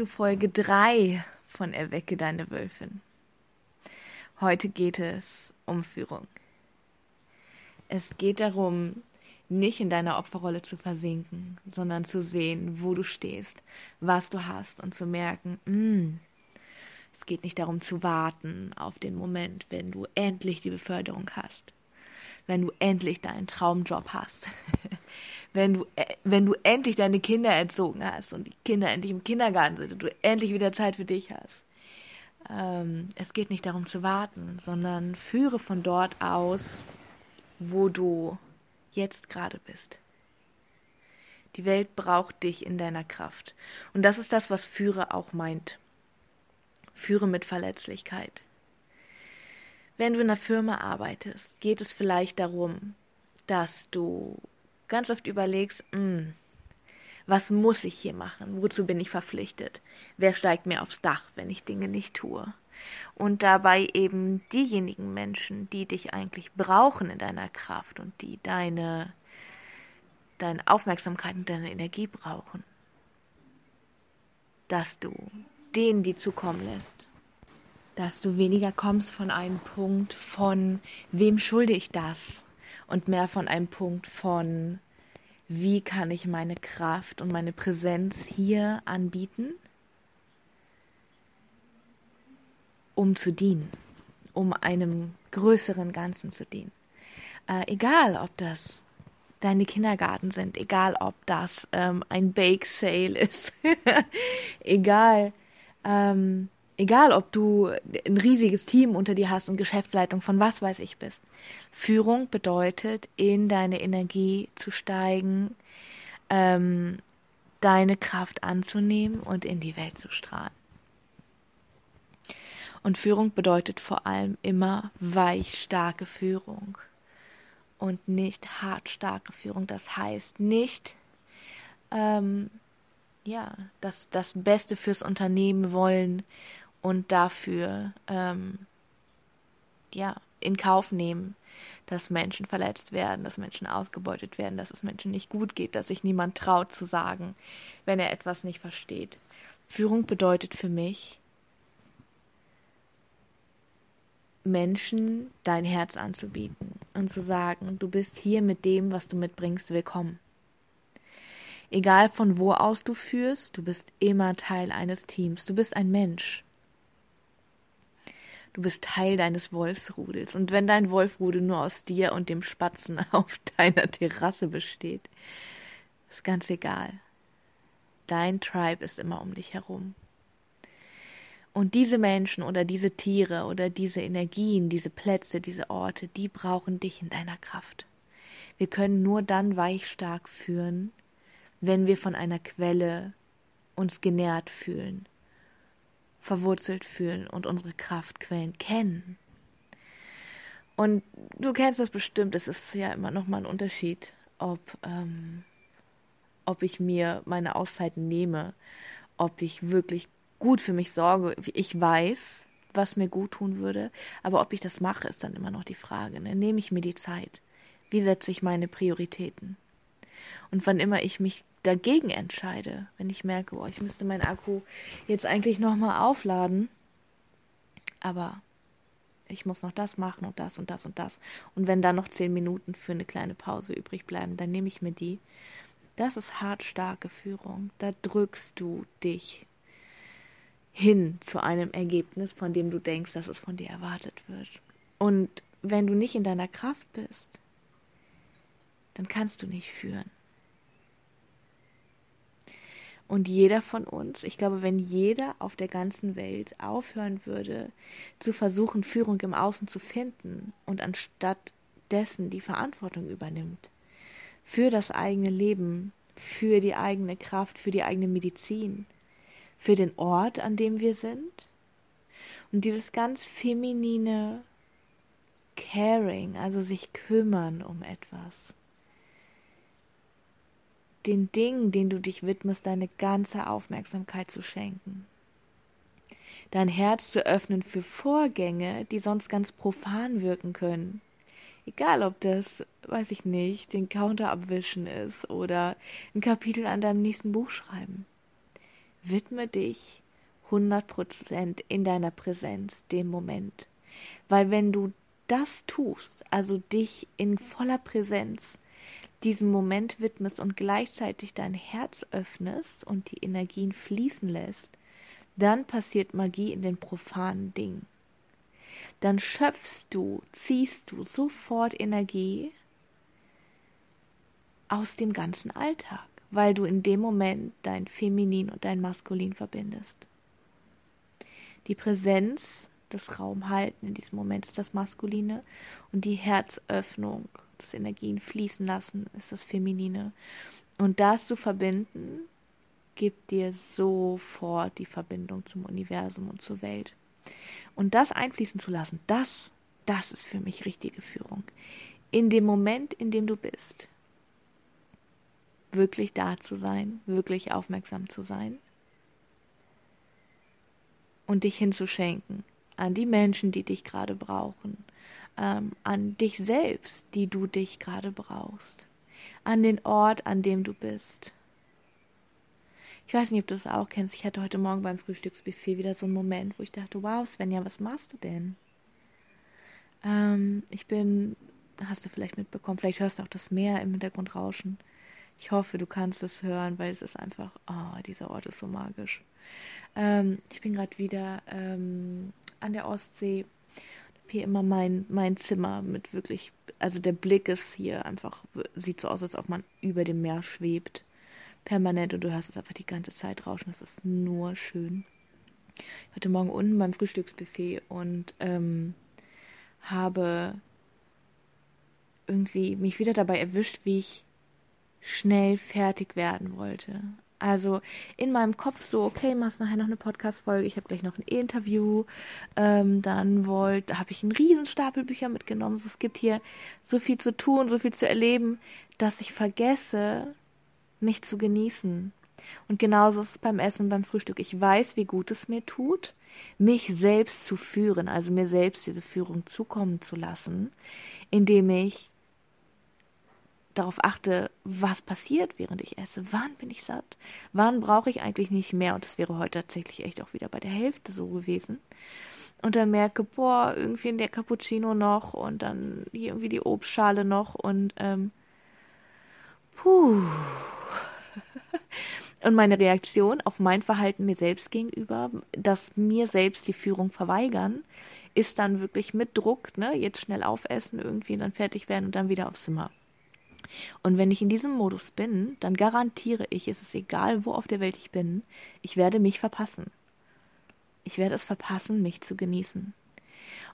zu Folge 3 von Erwecke deine Wölfin. Heute geht es um Führung. Es geht darum, nicht in deiner Opferrolle zu versinken, sondern zu sehen, wo du stehst, was du hast und zu merken, mh, mm, es geht nicht darum zu warten auf den Moment, wenn du endlich die Beförderung hast, wenn du endlich deinen Traumjob hast, wenn du, äh, wenn du endlich deine Kinder erzogen hast und die Kinder endlich im Kindergarten sind und du endlich wieder Zeit für dich hast. Ähm, es geht nicht darum zu warten, sondern führe von dort aus, wo du jetzt gerade bist. Die Welt braucht dich in deiner Kraft. Und das ist das, was Führe auch meint. Führe mit Verletzlichkeit. Wenn du in einer Firma arbeitest, geht es vielleicht darum, dass du ganz oft überlegst, mh, hm, was muss ich hier machen? Wozu bin ich verpflichtet? Wer steigt mir aufs Dach, wenn ich Dinge nicht tue? Und dabei eben diejenigen Menschen, die dich eigentlich brauchen in deiner Kraft und die deine, deine Aufmerksamkeit und deine Energie brauchen, dass du denen die zukommen lässt. Dass du weniger kommst von einem Punkt von, wem schulde ich das? Und mehr von einem Punkt von, wie kann ich meine Kraft und meine Präsenz hier anbieten, um zu dienen, um einem größeren Ganzen zu dienen. Äh, egal, ob das deine Kindergarten sind, egal, ob das ähm, ein Bake Sale ist, egal, ähm, Egal, ob du ein riesiges Team unter dir hast und Geschäftsleitung von was weiß ich bist. Führung bedeutet, in deine Energie zu steigen, ähm, deine Kraft anzunehmen und in die Welt zu strahlen. Und Führung bedeutet vor allem immer weich starke Führung und nicht hart starke Führung. Das heißt nicht, ähm, ja, das, das Beste fürs Unternehmen wollen und dafür ähm, ja in Kauf nehmen, dass Menschen verletzt werden, dass Menschen ausgebeutet werden, dass es Menschen nicht gut geht, dass sich niemand traut zu sagen, wenn er etwas nicht versteht. Führung bedeutet für mich, Menschen dein Herz anzubieten und zu sagen, du bist hier mit dem, was du mitbringst, willkommen. Egal von wo aus du führst, du bist immer Teil eines Teams, du bist ein Mensch. Du bist Teil deines Wolfsrudels. Und wenn dein Wolfrudel nur aus dir und dem Spatzen auf deiner Terrasse besteht, ist ganz egal. Dein Tribe ist immer um dich herum. Und diese Menschen oder diese Tiere oder diese Energien, diese Plätze, diese Orte, die brauchen dich in deiner Kraft. Wir können nur dann weichstark führen, wenn wir von einer Quelle uns genährt fühlen, verwurzelt fühlen und unsere Kraftquellen kennen. Und du kennst das bestimmt, es ist ja immer noch mal ein Unterschied, ob, ähm, ob ich mir meine Auszeiten nehme, ob ich wirklich gut für mich sorge. Ich weiß, was mir gut tun würde, aber ob ich das mache, ist dann immer noch die Frage. Ne? Nehme ich mir die Zeit? Wie setze ich meine Prioritäten? Und wann immer ich mich dagegen entscheide, wenn ich merke, oh, ich müsste meinen Akku jetzt eigentlich nochmal aufladen, aber ich muss noch das machen und das und das und das. Und wenn da noch zehn Minuten für eine kleine Pause übrig bleiben, dann nehme ich mir die. Das ist hart starke Führung. Da drückst du dich hin zu einem Ergebnis, von dem du denkst, dass es von dir erwartet wird. Und wenn du nicht in deiner Kraft bist, dann kannst du nicht führen. Und jeder von uns, ich glaube, wenn jeder auf der ganzen Welt aufhören würde, zu versuchen, Führung im Außen zu finden und anstatt dessen die Verantwortung übernimmt für das eigene Leben, für die eigene Kraft, für die eigene Medizin, für den Ort, an dem wir sind. Und dieses ganz feminine Caring, also sich kümmern um etwas den Dingen, denen du dich widmest, deine ganze Aufmerksamkeit zu schenken. Dein Herz zu öffnen für Vorgänge, die sonst ganz profan wirken können. Egal, ob das, weiß ich nicht, den Counter abwischen ist oder ein Kapitel an deinem nächsten Buch schreiben. widme dich 100% in deiner Präsenz, dem Moment. Weil wenn du das tust, also dich in voller Präsenz diesem Moment widmest und gleichzeitig dein Herz öffnest und die Energien fließen lässt, dann passiert Magie in den profanen Dingen. Dann schöpfst du, ziehst du sofort Energie aus dem ganzen Alltag, weil du in dem Moment dein Feminin und dein Maskulin verbindest. Die Präsenz, das Raumhalten in diesem Moment ist das Maskuline und die Herzöffnung, Energien fließen lassen ist das Feminine. Und das zu verbinden, gibt dir sofort die Verbindung zum Universum und zur Welt. Und das einfließen zu lassen, das, das ist für mich richtige Führung. In dem Moment, in dem du bist, wirklich da zu sein, wirklich aufmerksam zu sein und dich hinzuschenken an die Menschen, die dich gerade brauchen, ähm, an dich selbst, die du dich gerade brauchst, an den Ort, an dem du bist. Ich weiß nicht, ob du das auch kennst. Ich hatte heute Morgen beim Frühstücksbuffet wieder so einen Moment, wo ich dachte, wow, Svenja, was machst du denn? Ähm, ich bin, hast du vielleicht mitbekommen, vielleicht hörst du auch das Meer im Hintergrund rauschen. Ich hoffe, du kannst es hören, weil es ist einfach, oh, dieser Ort ist so magisch. Ähm, ich bin gerade wieder ähm, an der Ostsee. Hier immer mein, mein Zimmer mit wirklich, also der Blick ist hier einfach, sieht so aus, als ob man über dem Meer schwebt. Permanent und du hörst es einfach die ganze Zeit rauschen. Das ist nur schön. Ich heute Morgen unten beim Frühstücksbuffet und ähm, habe irgendwie mich wieder dabei erwischt, wie ich schnell fertig werden wollte. Also in meinem Kopf so, okay, machst nachher noch eine Podcast-Folge, ich habe gleich noch ein Interview, ähm, dann wollt, da habe ich einen riesen Stapel Bücher mitgenommen. Also es gibt hier so viel zu tun, so viel zu erleben, dass ich vergesse, mich zu genießen. Und genauso ist es beim Essen und beim Frühstück. Ich weiß, wie gut es mir tut, mich selbst zu führen, also mir selbst diese Führung zukommen zu lassen, indem ich darauf achte, was passiert, während ich esse. Wann bin ich satt? Wann brauche ich eigentlich nicht mehr? Und das wäre heute tatsächlich echt auch wieder bei der Hälfte so gewesen. Und dann merke, boah, irgendwie in der Cappuccino noch und dann hier irgendwie die Obstschale noch und ähm, puh. Und meine Reaktion auf mein Verhalten mir selbst gegenüber, das mir selbst die Führung verweigern, ist dann wirklich mit Druck, ne, jetzt schnell aufessen, irgendwie dann fertig werden und dann wieder aufs Zimmer. Und wenn ich in diesem Modus bin, dann garantiere ich, es ist egal, wo auf der Welt ich bin, ich werde mich verpassen. Ich werde es verpassen, mich zu genießen.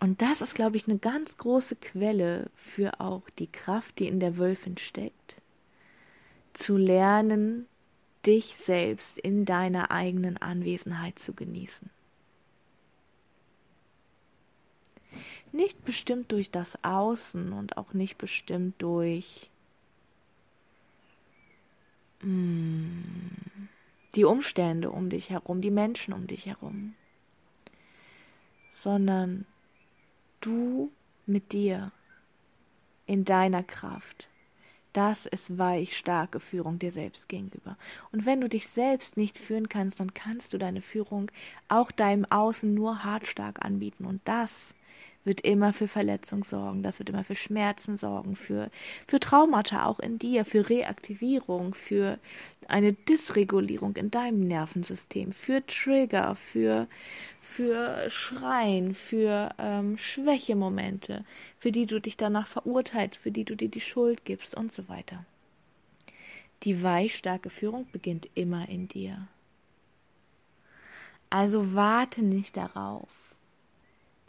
Und das ist, glaube ich, eine ganz große Quelle für auch die Kraft, die in der Wölfin steckt. Zu lernen, dich selbst in deiner eigenen Anwesenheit zu genießen. Nicht bestimmt durch das Außen und auch nicht bestimmt durch die Umstände um dich herum, die Menschen um dich herum, sondern du mit dir in deiner Kraft das ist weich starke Führung dir selbst gegenüber. Und wenn du dich selbst nicht führen kannst, dann kannst du deine Führung auch deinem Außen nur hart stark anbieten. Und das wird immer für Verletzung sorgen, das wird immer für Schmerzen sorgen, für, für Traumata auch in dir, für Reaktivierung, für eine Dysregulierung in deinem Nervensystem, für Trigger, für, für Schreien, für ähm, Schwächemomente, für die du dich danach verurteilst, für die du dir die Schuld gibst und so weiter. Die weichstarke Führung beginnt immer in dir. Also warte nicht darauf,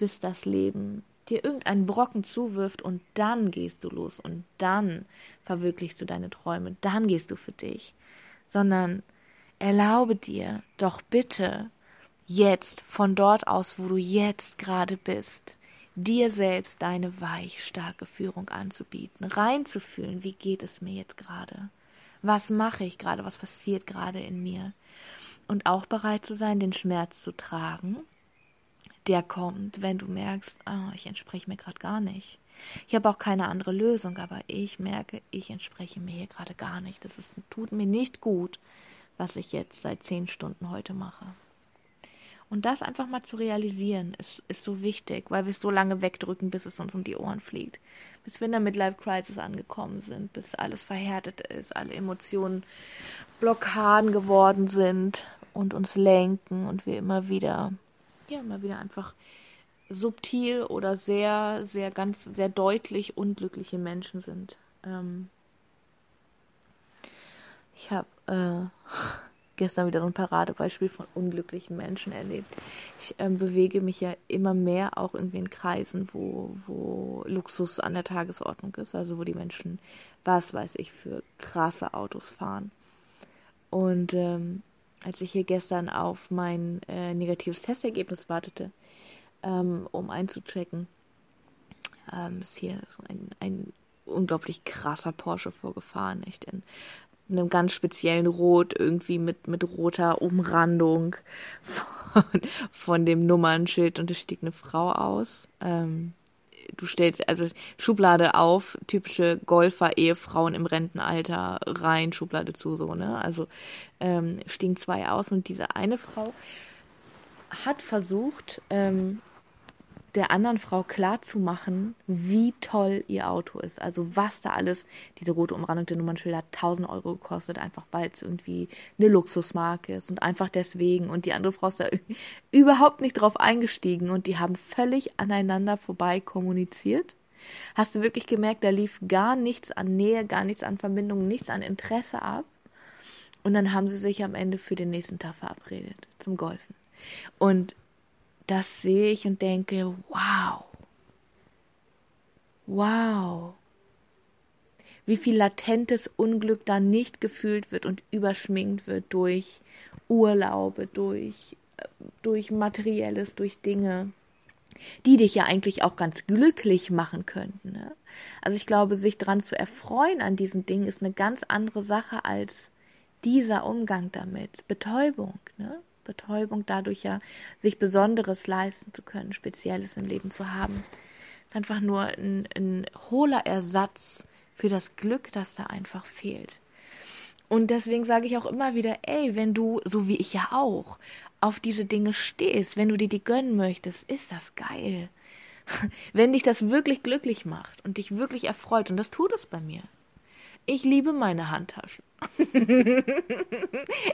bis das Leben dir irgendeinen Brocken zuwirft und dann gehst du los und dann verwirklichst du deine Träume, dann gehst du für dich, sondern erlaube dir doch bitte jetzt von dort aus, wo du jetzt gerade bist, dir selbst deine weich starke Führung anzubieten, reinzufühlen, wie geht es mir jetzt gerade? Was mache ich gerade? Was passiert gerade in mir? Und auch bereit zu sein, den Schmerz zu tragen der kommt, wenn du merkst, ah, ich entspreche mir gerade gar nicht. Ich habe auch keine andere Lösung, aber ich merke, ich entspreche mir hier gerade gar nicht. Das ist, tut mir nicht gut, was ich jetzt seit zehn Stunden heute mache. Und das einfach mal zu realisieren, ist, ist so wichtig, weil wir es so lange wegdrücken, bis es uns um die Ohren fliegt. Bis wir in der Midlife-Crisis angekommen sind, bis alles verhärtet ist, alle Emotionen Blockaden geworden sind und uns lenken und wir immer wieder, ja, immer wieder einfach subtil oder sehr, sehr ganz, sehr deutlich unglückliche Menschen sind. Ähm ich habe äh, gestern wieder so ein Paradebeispiel von unglücklichen Menschen erlebt. Ich ähm, bewege mich ja immer mehr auch irgendwie in Kreisen, wo, wo Luxus an der Tagesordnung ist, also wo die Menschen, was weiß ich, für krasse Autos fahren. Und ähm, als ich hier gestern auf mein äh, negatives Testergebnis wartete, ähm, um einzuchecken, ähm, ist hier ein, ein unglaublich krasser Porsche vorgefahren, echt in einem ganz speziellen Rot, irgendwie mit, mit roter Umrandung von, von dem Nummernschild und es stieg eine Frau aus. Ähm, du stellst also Schublade auf, typische Golfer-Ehefrauen im Rentenalter rein, Schublade zu, so, ne? Also ähm, stiegen zwei aus und diese eine Frau hat versucht, ähm, der anderen Frau klarzumachen, wie toll ihr Auto ist. Also was da alles, diese rote Umrandung der Nummernschilder hat 1000 Euro gekostet, einfach weil es irgendwie eine Luxusmarke ist und einfach deswegen. Und die andere Frau ist da überhaupt nicht drauf eingestiegen und die haben völlig aneinander vorbei kommuniziert. Hast du wirklich gemerkt, da lief gar nichts an Nähe, gar nichts an Verbindung, nichts an Interesse ab. Und dann haben sie sich am Ende für den nächsten Tag verabredet zum Golfen. Und das sehe ich und denke, wow, wow, wie viel latentes Unglück da nicht gefühlt wird und überschminkt wird durch Urlaube, durch, durch Materielles, durch Dinge, die dich ja eigentlich auch ganz glücklich machen könnten. Ne? Also ich glaube, sich daran zu erfreuen an diesen Dingen ist eine ganz andere Sache als dieser Umgang damit. Betäubung, ne? Betäubung, dadurch ja sich Besonderes leisten zu können, Spezielles im Leben zu haben. Einfach nur ein, ein hohler Ersatz für das Glück, das da einfach fehlt. Und deswegen sage ich auch immer wieder, ey, wenn du, so wie ich ja auch, auf diese Dinge stehst, wenn du dir die gönnen möchtest, ist das geil. Wenn dich das wirklich glücklich macht und dich wirklich erfreut, und das tut es bei mir. Ich liebe meine Handtaschen.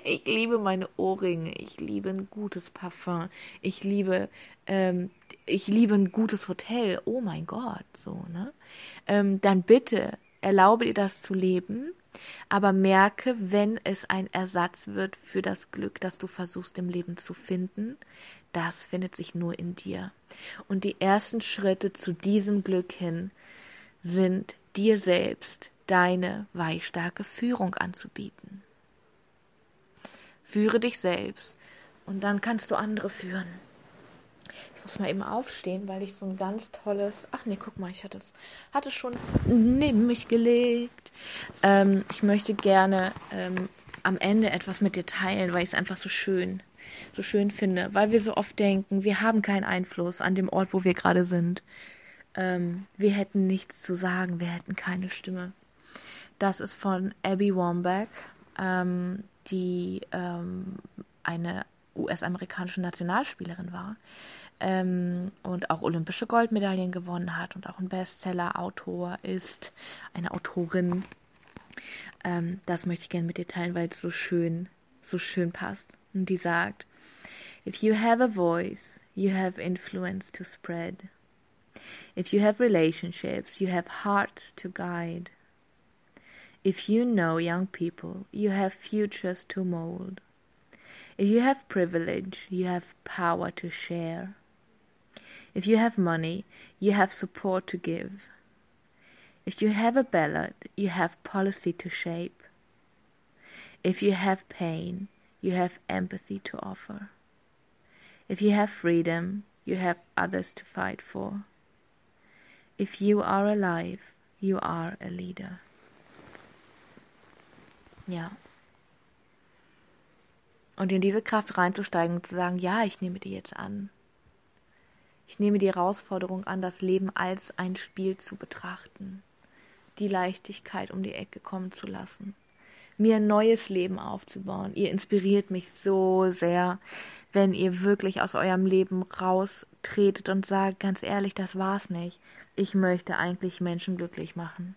ich liebe meine Ohrringe. Ich liebe ein gutes Parfum. Ich liebe, ähm, ich liebe ein gutes Hotel. Oh mein Gott, so, ne? Ähm, dann bitte erlaube dir das zu leben, aber merke, wenn es ein Ersatz wird für das Glück, das du versuchst im Leben zu finden, das findet sich nur in dir. Und die ersten Schritte zu diesem Glück hin sind dir selbst deine weichstarke Führung anzubieten. Führe dich selbst und dann kannst du andere führen. Ich muss mal eben aufstehen, weil ich so ein ganz tolles. Ach nee, guck mal, ich hatte es hatte schon neben mich gelegt. Ähm, ich möchte gerne ähm, am Ende etwas mit dir teilen, weil ich es einfach so schön, so schön finde, weil wir so oft denken, wir haben keinen Einfluss an dem Ort, wo wir gerade sind. Ähm, wir hätten nichts zu sagen, wir hätten keine Stimme. Das ist von Abby Wambach, ähm, die ähm, eine US-amerikanische Nationalspielerin war ähm, und auch olympische Goldmedaillen gewonnen hat und auch ein Bestseller-Autor ist, eine Autorin. Ähm, das möchte ich gerne mit dir teilen, weil es so schön, so schön passt. Und die sagt, If you have a voice, you have influence to spread. If you have relationships, you have hearts to guide. If you know young people, you have futures to mold. If you have privilege, you have power to share. If you have money, you have support to give. If you have a ballot, you have policy to shape. If you have pain, you have empathy to offer. If you have freedom, you have others to fight for. If you are alive, you are a leader. Ja. Und in diese Kraft reinzusteigen und zu sagen, ja, ich nehme die jetzt an. Ich nehme die Herausforderung an, das Leben als ein Spiel zu betrachten. Die Leichtigkeit um die Ecke kommen zu lassen. Mir ein neues Leben aufzubauen. Ihr inspiriert mich so sehr, wenn ihr wirklich aus eurem Leben raustretet und sagt, ganz ehrlich, das war's nicht. Ich möchte eigentlich Menschen glücklich machen.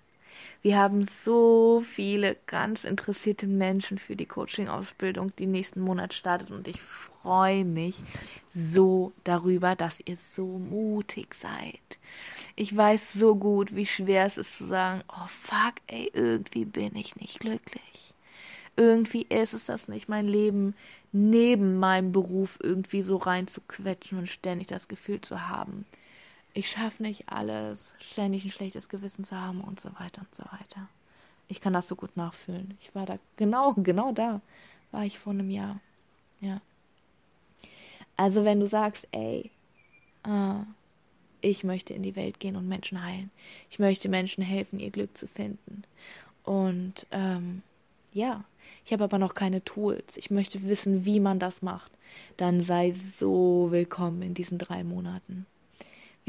Wir haben so viele ganz interessierte Menschen für die Coaching-Ausbildung, die nächsten Monat startet und ich freue mich so darüber, dass ihr so mutig seid. Ich weiß so gut, wie schwer es ist zu sagen, oh fuck, ey, irgendwie bin ich nicht glücklich. Irgendwie ist es das nicht, mein Leben neben meinem Beruf irgendwie so reinzuquetschen und ständig das Gefühl zu haben, ich schaffe nicht alles, ständig ein schlechtes Gewissen zu haben und so weiter und so weiter. Ich kann das so gut nachfühlen. Ich war da, genau, genau da war ich vor einem Jahr. Ja. Also wenn du sagst, ey, ah, ich möchte in die Welt gehen und Menschen heilen. Ich möchte Menschen helfen, ihr Glück zu finden. Und ähm, ja, ich habe aber noch keine Tools. Ich möchte wissen, wie man das macht. Dann sei so willkommen in diesen drei Monaten.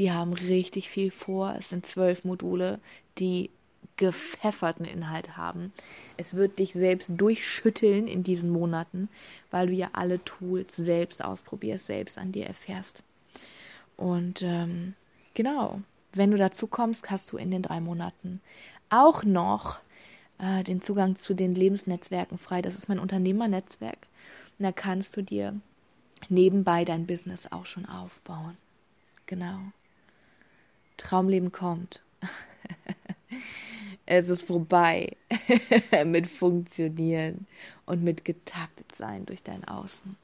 Wir haben richtig viel vor. Es sind zwölf Module, die gepfefferten Inhalt haben. Es wird dich selbst durchschütteln in diesen Monaten, weil du ja alle Tools selbst ausprobierst, selbst an dir erfährst. Und ähm, genau, wenn du dazu kommst, hast du in den drei Monaten auch noch äh, den Zugang zu den Lebensnetzwerken frei. Das ist mein Unternehmernetzwerk. Und da kannst du dir nebenbei dein Business auch schon aufbauen. Genau. Traumleben kommt. es ist vorbei mit Funktionieren und mit getaktet sein durch dein Außen.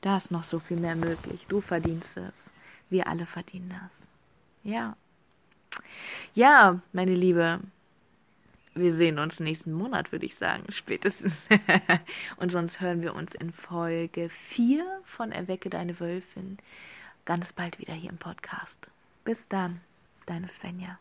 Da ist noch so viel mehr möglich. Du verdienst es. Wir alle verdienen das. Ja. Ja, meine Liebe. Wir sehen uns nächsten Monat, würde ich sagen, spätestens. und sonst hören wir uns in Folge 4 von Erwecke deine Wölfin ganz bald wieder hier im Podcast. Bis dann. Deine Svenja.